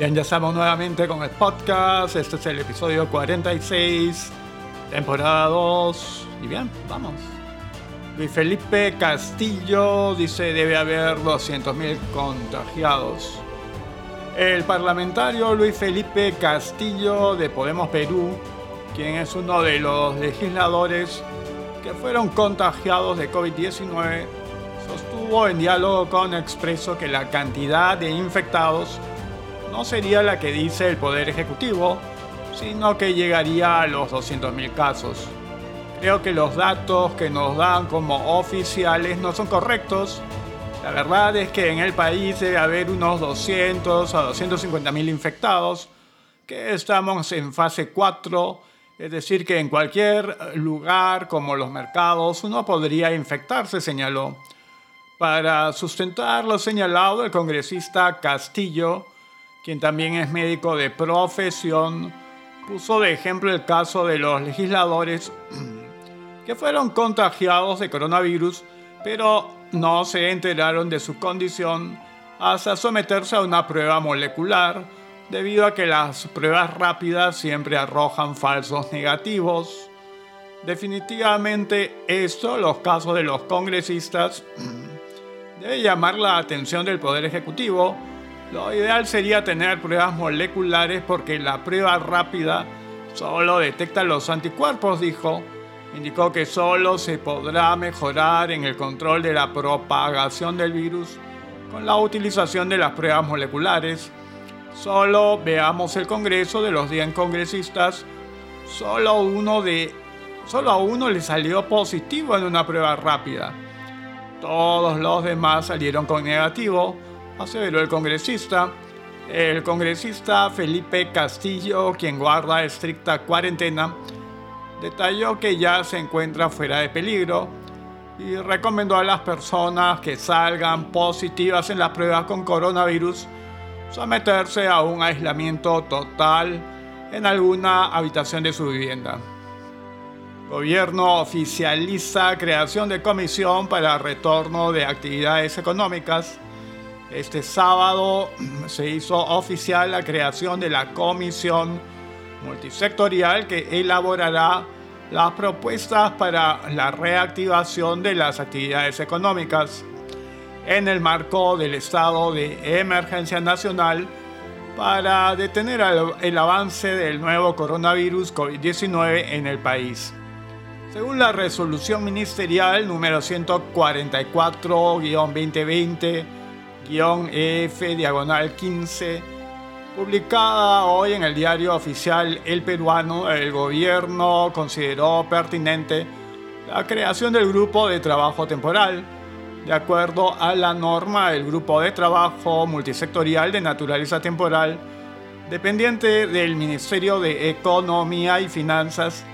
Bien, ya estamos nuevamente con el podcast. Este es el episodio 46, temporada 2. Y bien, vamos. Luis Felipe Castillo dice debe haber 200.000 contagiados. El parlamentario Luis Felipe Castillo de Podemos Perú, quien es uno de los legisladores que fueron contagiados de COVID-19, sostuvo en diálogo con Expreso que la cantidad de infectados no sería la que dice el Poder Ejecutivo, sino que llegaría a los 200.000 casos. Creo que los datos que nos dan como oficiales no son correctos. La verdad es que en el país debe haber unos 200 a 250 mil infectados, que estamos en fase 4, es decir, que en cualquier lugar como los mercados uno podría infectarse, señaló. Para sustentar lo señalado, el congresista Castillo, quien también es médico de profesión, puso de ejemplo el caso de los legisladores que fueron contagiados de coronavirus, pero no se enteraron de su condición hasta someterse a una prueba molecular, debido a que las pruebas rápidas siempre arrojan falsos negativos. Definitivamente esto, los casos de los congresistas, debe llamar la atención del Poder Ejecutivo. Lo ideal sería tener pruebas moleculares porque la prueba rápida solo detecta los anticuerpos, dijo indicó que solo se podrá mejorar en el control de la propagación del virus con la utilización de las pruebas moleculares. Solo veamos el Congreso de los 10 congresistas, solo, uno de, solo a uno le salió positivo en una prueba rápida. Todos los demás salieron con negativo, aseveró el congresista. El congresista Felipe Castillo, quien guarda estricta cuarentena, detalló que ya se encuentra fuera de peligro y recomendó a las personas que salgan positivas en las pruebas con coronavirus someterse a un aislamiento total en alguna habitación de su vivienda. Gobierno oficializa creación de comisión para retorno de actividades económicas. Este sábado se hizo oficial la creación de la comisión multisectorial que elaborará las propuestas para la reactivación de las actividades económicas en el marco del estado de emergencia nacional para detener el avance del nuevo coronavirus COVID-19 en el país. Según la resolución ministerial número 144-2020-EF diagonal 15, Publicada hoy en el diario oficial El Peruano, el gobierno consideró pertinente la creación del grupo de trabajo temporal. De acuerdo a la norma, el grupo de trabajo multisectorial de naturaleza temporal, dependiente del Ministerio de Economía y Finanzas,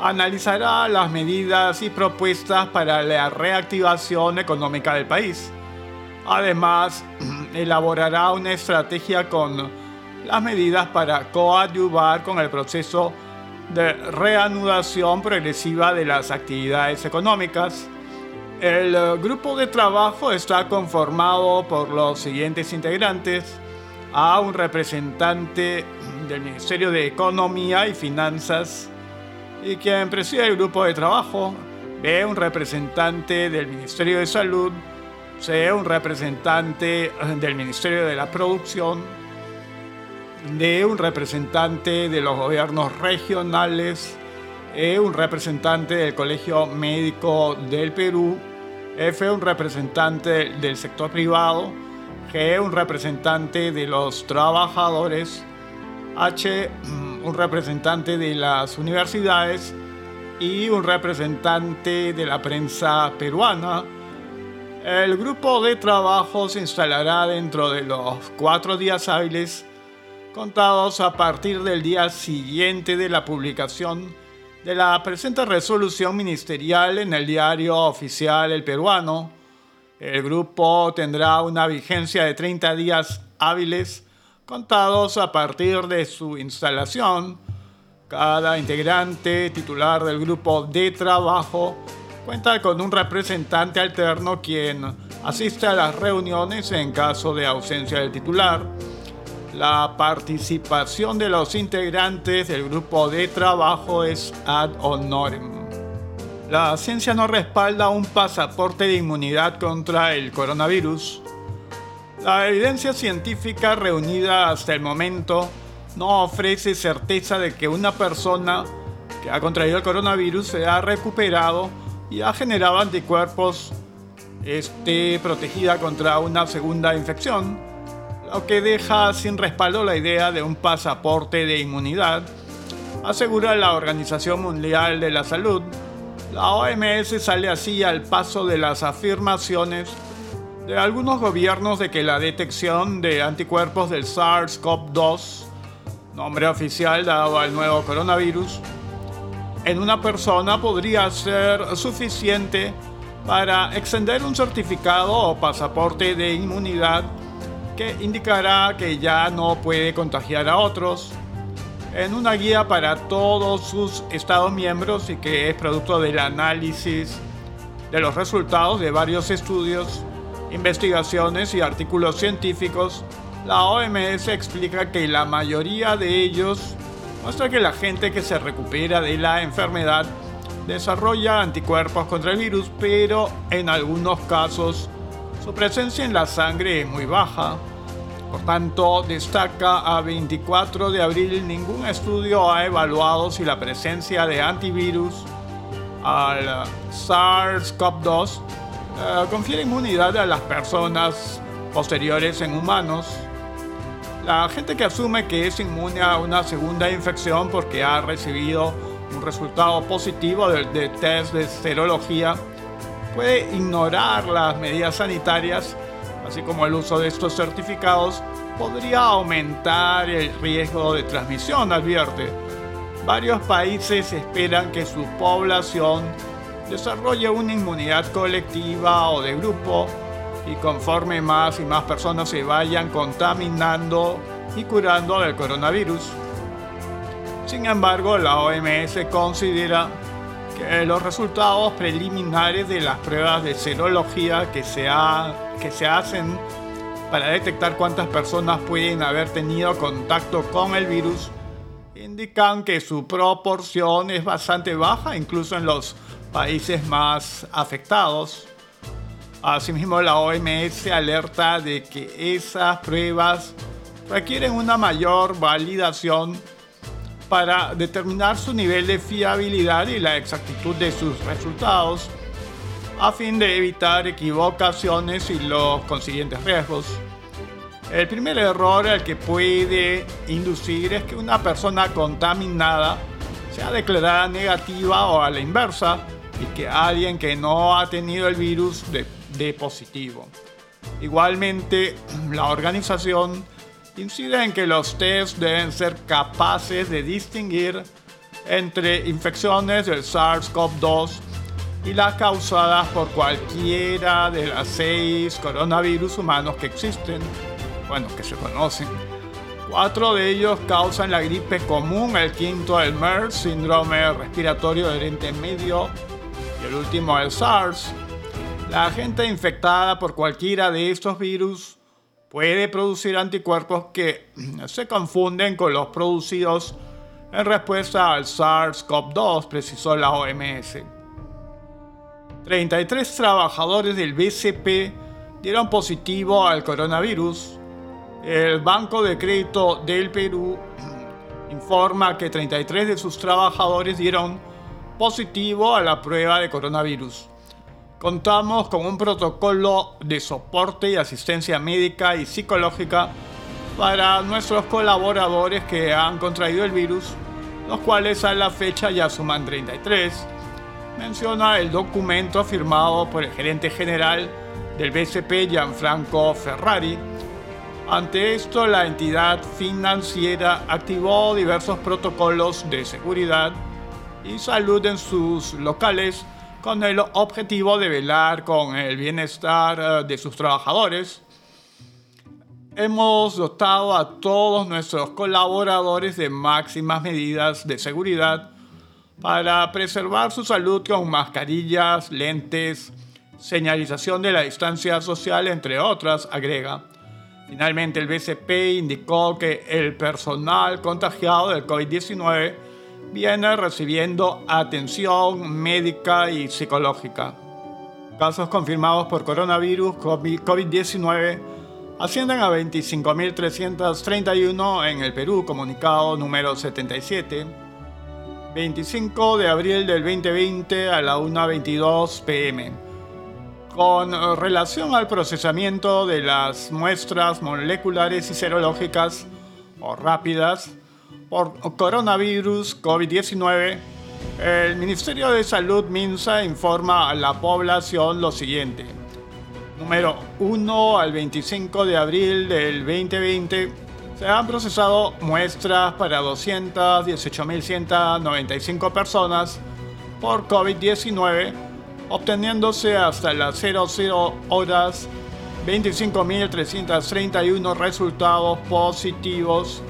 analizará las medidas y propuestas para la reactivación económica del país. Además, elaborará una estrategia con las medidas para coadyuvar con el proceso de reanudación progresiva de las actividades económicas. El grupo de trabajo está conformado por los siguientes integrantes, a un representante del Ministerio de Economía y Finanzas y quien preside el grupo de trabajo, B, un representante del Ministerio de Salud, sea un representante del Ministerio de la Producción, de un representante de los gobiernos regionales, E, un representante del Colegio Médico del Perú, F, un representante del sector privado, G, un representante de los trabajadores, H, un representante de las universidades y un representante de la prensa peruana, el grupo de trabajo se instalará dentro de los cuatro días hábiles contados a partir del día siguiente de la publicación de la presente resolución ministerial en el diario oficial El Peruano. El grupo tendrá una vigencia de 30 días hábiles contados a partir de su instalación. Cada integrante titular del grupo de trabajo cuenta con un representante alterno quien asiste a las reuniones en caso de ausencia del titular. la participación de los integrantes del grupo de trabajo es ad honorem. La ciencia no respalda un pasaporte de inmunidad contra el coronavirus. La evidencia científica reunida hasta el momento no ofrece certeza de que una persona que ha contraído el coronavirus se ha recuperado y ha generado anticuerpos esté protegida contra una segunda infección, lo que deja sin respaldo la idea de un pasaporte de inmunidad, asegura la Organización Mundial de la Salud. La OMS sale así al paso de las afirmaciones de algunos gobiernos de que la detección de anticuerpos del SARS-CoV-2, nombre oficial dado al nuevo coronavirus, en una persona podría ser suficiente para extender un certificado o pasaporte de inmunidad que indicará que ya no puede contagiar a otros. En una guía para todos sus estados miembros y que es producto del análisis de los resultados de varios estudios, investigaciones y artículos científicos, la OMS explica que la mayoría de ellos muestra que la gente que se recupera de la enfermedad desarrolla anticuerpos contra el virus, pero en algunos casos su presencia en la sangre es muy baja. Por tanto, destaca a 24 de abril, ningún estudio ha evaluado si la presencia de antivirus al SARS-CoV-2 eh, confiere inmunidad a las personas posteriores en humanos. La gente que asume que es inmune a una segunda infección porque ha recibido un resultado positivo de, test de serología puede ignorar las medidas sanitarias, así como el uso de estos certificados podría aumentar el riesgo de transmisión, advierte. Varios países esperan que su población desarrolle una inmunidad colectiva o de grupo y conforme más y más personas se vayan contaminando y curando del coronavirus. Sin embargo, la OMS considera que los resultados preliminares de las pruebas de serología que se, hacen para detectar cuántas personas pueden haber tenido contacto con el virus indican que su proporción es bastante baja, incluso en los países más afectados. Asimismo, la OMS alerta de que esas pruebas requieren una mayor validación para determinar su nivel de fiabilidad y la exactitud de sus resultados, a fin de evitar equivocaciones y los consiguientes riesgos. El primer error al que puede inducir es que una persona contaminada sea declarada negativa o a la inversa y que alguien que no ha tenido el virus de de positivo. Igualmente, la organización incide en que los test deben ser capaces de distinguir entre infecciones del SARS-CoV-2 y las causadas por cualquiera de las seis coronavirus humanos que existen, bueno, que se conocen. Cuatro de ellos causan la gripe común, el quinto el MERS, síndrome respiratorio de Oriente Medio, y el último el SARS, la gente infectada por cualquiera de estos virus puede producir anticuerpos que se confunden con los producidos en respuesta al SARS-CoV-2, precisó la OMS. 33 trabajadores del BCP dieron positivo al coronavirus. El Banco de Crédito del Perú informa que 33 de sus trabajadores dieron positivo a la prueba de coronavirus. Contamos con un protocolo de soporte y asistencia médica y psicológica para nuestros colaboradores que han contraído el virus, los cuales a la fecha ya suman 33. Menciona el documento firmado por el gerente general del BCP, Gianfranco Ferrari. Ante esto, la entidad financiera activó diversos protocolos de seguridad y salud en sus locales con el objetivo de velar con el bienestar eh, de sus trabajadores. Hemos dotado a todos nuestros colaboradores de máximas medidas de seguridad para preservar su salud con mascarillas, lentes, señalización de la distancia social, entre otras, agrega. Finalmente, el BCP indicó que el personal contagiado del COVID-19 viene recibiendo atención médica y psicológica. Casos confirmados por coronavirus COVID-19 ascienden a 25.331 en el Perú, comunicado número 77. 25 de abril del 2020 a la 1.22 pm. Con relación al procesamiento de las muestras moleculares y serológicas o rápidas por coronavirus COVID-19, el Ministerio de Salud MINSA informa a la población lo siguiente. Número 1 al 25 de abril del 2020 se han procesado muestras para 218.195 personas por COVID-19, obteniéndose hasta las 00 horas 25.331 resultados positivos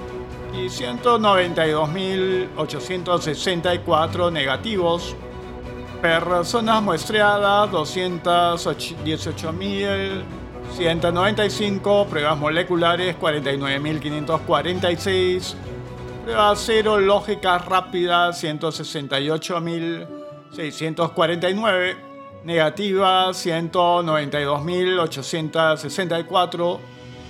y 192.864 negativos. Personas muestreadas 218.195, pruebas moleculares 49.546, pruebas serológicas rápidas 168.649, negativas 192.864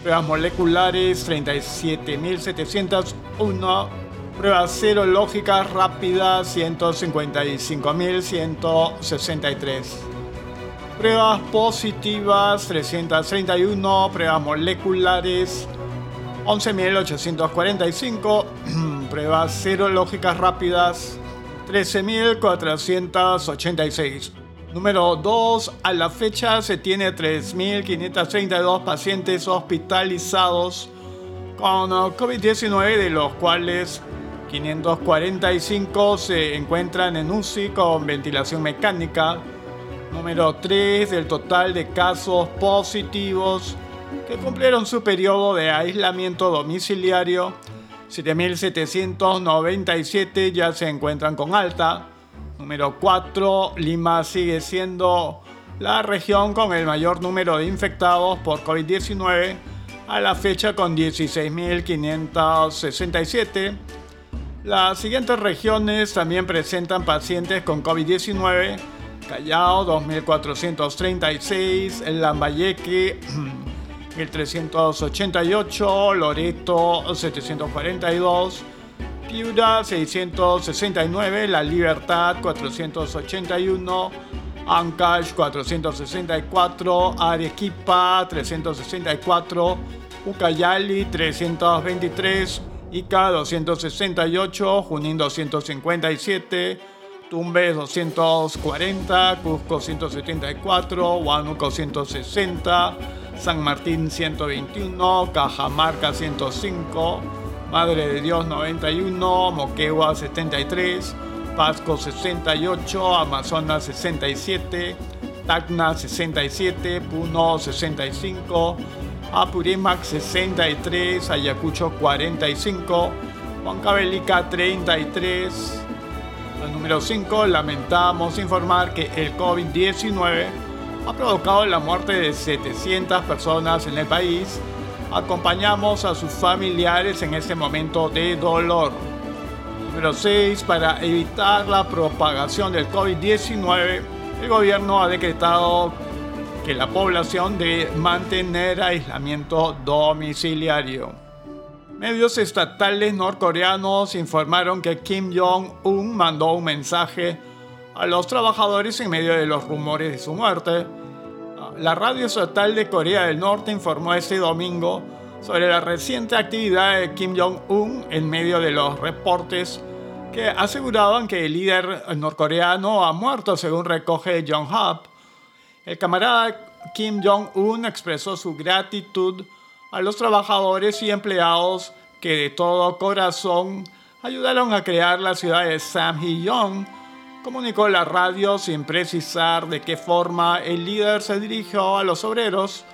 pruebas moleculares 37.701, pruebas serológicas rápidas 155.163, pruebas positivas 331, pruebas moleculares 11.845, pruebas serológicas rápidas 13.486. Número 2. A la fecha se tiene 3.532 pacientes hospitalizados con COVID-19, de los cuales 545 se encuentran en UCI con ventilación mecánica. Número 3. Del total de casos positivos que cumplieron su periodo de aislamiento domiciliario, 7.797 ya se encuentran con alta. Número 4, Lima sigue siendo la región con el mayor número de infectados por COVID-19 a la fecha con 16.567. Las siguientes regiones también presentan pacientes con COVID-19. Callao 2.436, Lambayeque 1.388, Loreto 742, Piura 669, La Libertad 481, Ancash 464, Arequipa 364, Ucayali 323, Ica 268, Junín 257, Tumbes 240, Cusco 174, Huánuco 160, San Martín 121, Cajamarca 105, Madre de Dios 91, Moquegua 73, Pasco 68, Amazonas 67, Tacna 67, Puno 65, Apurímac 63, Ayacucho 45, Huancavelica 33. El número 5, lamentamos informar que el COVID-19 ha provocado la muerte de 700 personas en el país acompañamos a sus familiares en este momento de dolor. Número 6. Para evitar la propagación del COVID-19, el gobierno ha decretado que la población debe mantener aislamiento domiciliario. Medios estatales norcoreanos informaron que Kim Jong-un mandó un mensaje a los trabajadores en medio de los rumores de su muerte la radio estatal de Corea del Norte informó este domingo sobre la reciente actividad de Kim Jong-un en medio de los reportes que aseguraban que el líder norcoreano ha muerto, según recoge John Hub. El camarada Kim Jong-un expresó su gratitud a los trabajadores y empleados que de todo corazón ayudaron a crear la ciudad de Samhae-yong comunicó la radio sin precisar de qué forma el líder se dirigió a los obreros.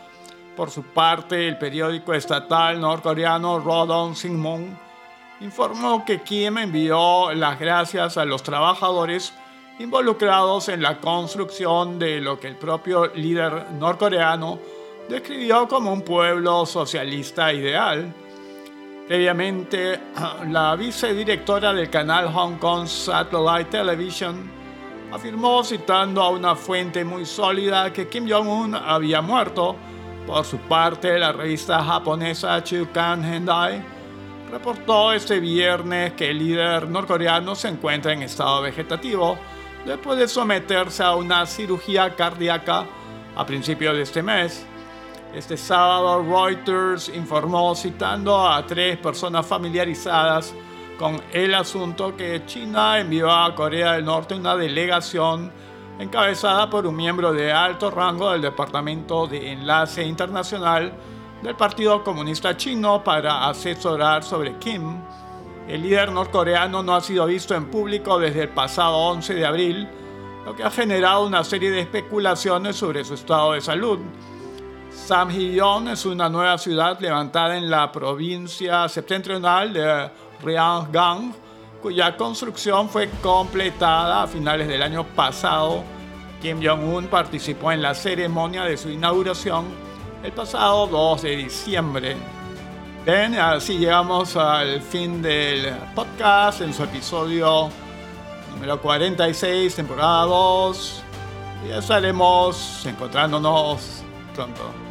Por su parte, el periódico estatal norcoreano Rodon Sinmun informó que Kim envió las gracias a los trabajadores involucrados en la construcción de lo que el propio líder norcoreano describió como un pueblo socialista ideal. Previamente, la vicedirectora del canal Hong Kong Satellite Television afirmó citando a una fuente muy sólida que Kim Jong-un había muerto. Por su parte, la revista japonesa Chukan Hendai reportó este viernes que el líder norcoreano se encuentra en estado vegetativo después de someterse a una cirugía cardíaca a principios de este mes. Este sábado Reuters informó citando a tres personas familiarizadas con el asunto que China envió a Corea del Norte una delegación encabezada por un miembro de alto rango del Departamento de Enlace Internacional del Partido Comunista Chino para asesorar sobre Kim. El líder norcoreano no ha sido visto en público desde el pasado 11 de abril, lo que ha generado una serie de especulaciones sobre su estado de salud. Samhyeon es una nueva ciudad levantada en la provincia septentrional de Ryanggang, cuya construcción fue completada a finales del año pasado. Kim Jong-un participó en la ceremonia de su inauguración el pasado 2 de diciembre. Bien, así llegamos al fin del podcast en su episodio número 46, temporada 2. Y estaremos encontrándonos pronto.